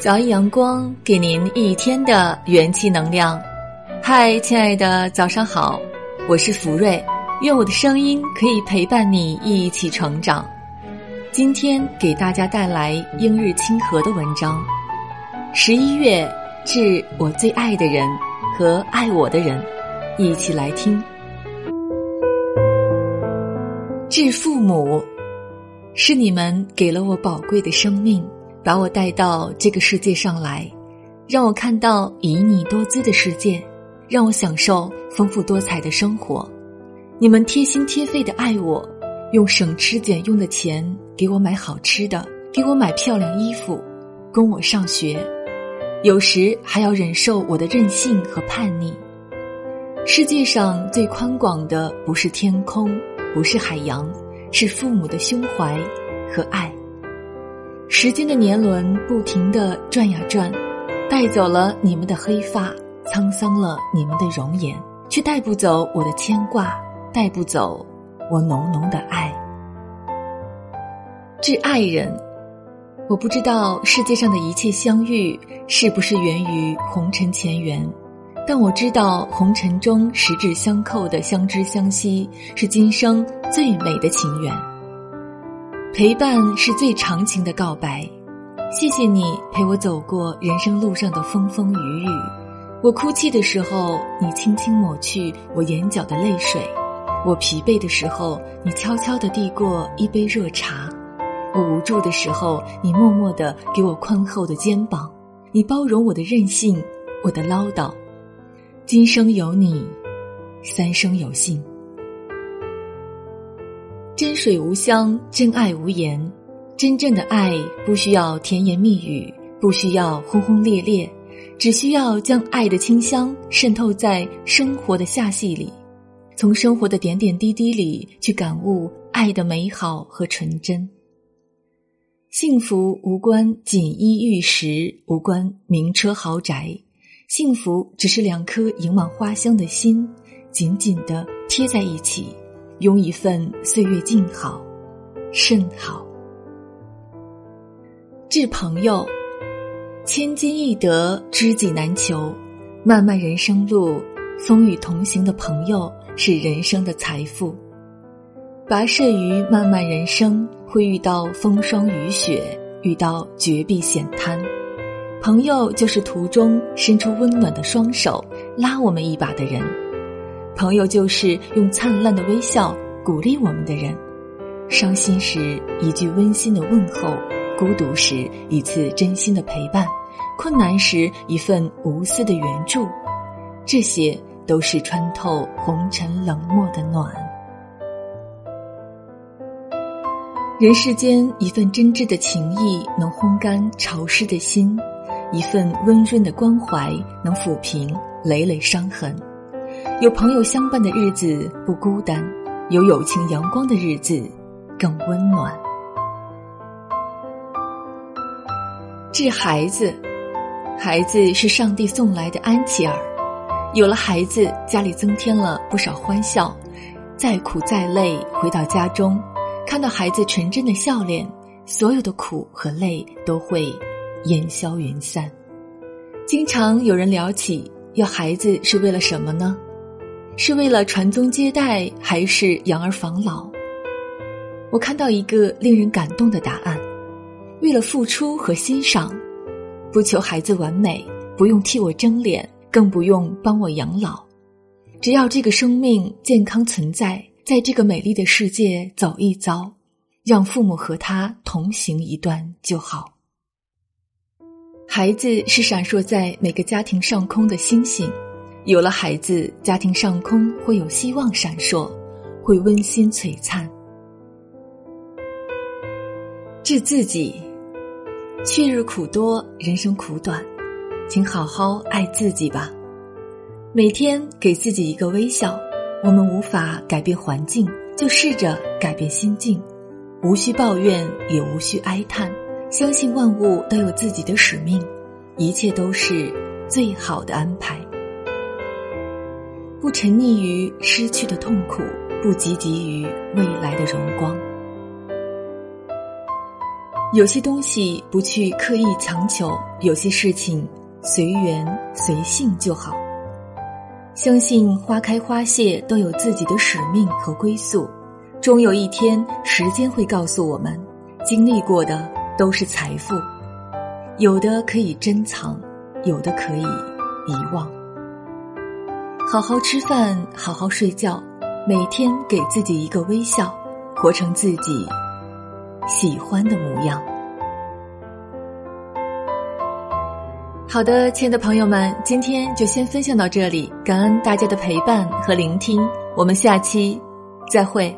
早安阳光，给您一天的元气能量。嗨，亲爱的，早上好，我是福瑞，愿我的声音可以陪伴你一起成长。今天给大家带来英日清河的文章。十一月，致我最爱的人和爱我的人，一起来听。致父母，是你们给了我宝贵的生命。把我带到这个世界上来，让我看到旖旎多姿的世界，让我享受丰富多彩的生活。你们贴心贴肺的爱我，用省吃俭用的钱给我买好吃的，给我买漂亮衣服，供我上学。有时还要忍受我的任性和叛逆。世界上最宽广的不是天空，不是海洋，是父母的胸怀和爱。时间的年轮不停地转呀转，带走了你们的黑发，沧桑了你们的容颜，却带不走我的牵挂，带不走我浓浓的爱。致爱人，我不知道世界上的一切相遇是不是源于红尘前缘，但我知道红尘中十指相扣的相知相惜，是今生最美的情缘。陪伴是最长情的告白，谢谢你陪我走过人生路上的风风雨雨。我哭泣的时候，你轻轻抹去我眼角的泪水；我疲惫的时候，你悄悄地递过一杯热茶；我无助的时候，你默默地给我宽厚的肩膀。你包容我的任性，我的唠叨。今生有你，三生有幸。真水无香，真爱无言。真正的爱不需要甜言蜜语，不需要轰轰烈烈，只需要将爱的清香渗透在生活的下戏里，从生活的点点滴滴里去感悟爱的美好和纯真。幸福无关锦衣玉食，无关名车豪宅，幸福只是两颗盈满花香的心，紧紧的贴在一起。拥一份岁月静好，甚好。致朋友，千金易得，知己难求。漫漫人生路，风雨同行的朋友是人生的财富。跋涉于漫漫人生，会遇到风霜雨雪，遇到绝壁险滩。朋友就是途中伸出温暖的双手，拉我们一把的人。朋友就是用灿烂的微笑鼓励我们的人，伤心时一句温馨的问候，孤独时一次真心的陪伴，困难时一份无私的援助，这些都是穿透红尘冷漠的暖。人世间一份真挚的情谊，能烘干潮湿的心；一份温润的关怀，能抚平累累伤痕。有朋友相伴的日子不孤单，有友情阳光的日子更温暖。致孩子，孩子是上帝送来的安琪儿，有了孩子，家里增添了不少欢笑。再苦再累，回到家中，看到孩子纯真的笑脸，所有的苦和累都会烟消云散。经常有人聊起要孩子是为了什么呢？是为了传宗接代，还是养儿防老？我看到一个令人感动的答案：为了付出和欣赏，不求孩子完美，不用替我争脸，更不用帮我养老，只要这个生命健康存在，在这个美丽的世界走一遭，让父母和他同行一段就好。孩子是闪烁在每个家庭上空的星星。有了孩子，家庭上空会有希望闪烁，会温馨璀璨。致自己，去日苦多，人生苦短，请好好爱自己吧。每天给自己一个微笑。我们无法改变环境，就试着改变心境。无需抱怨，也无需哀叹，相信万物都有自己的使命，一切都是最好的安排。不沉溺于失去的痛苦，不汲汲于未来的荣光。有些东西不去刻意强求，有些事情随缘随性就好。相信花开花谢都有自己的使命和归宿，终有一天，时间会告诉我们，经历过的都是财富，有的可以珍藏，有的可以遗忘。好好吃饭，好好睡觉，每天给自己一个微笑，活成自己。喜欢的模样。好的，亲爱的朋友们，今天就先分享到这里，感恩大家的陪伴和聆听，我们下期再会。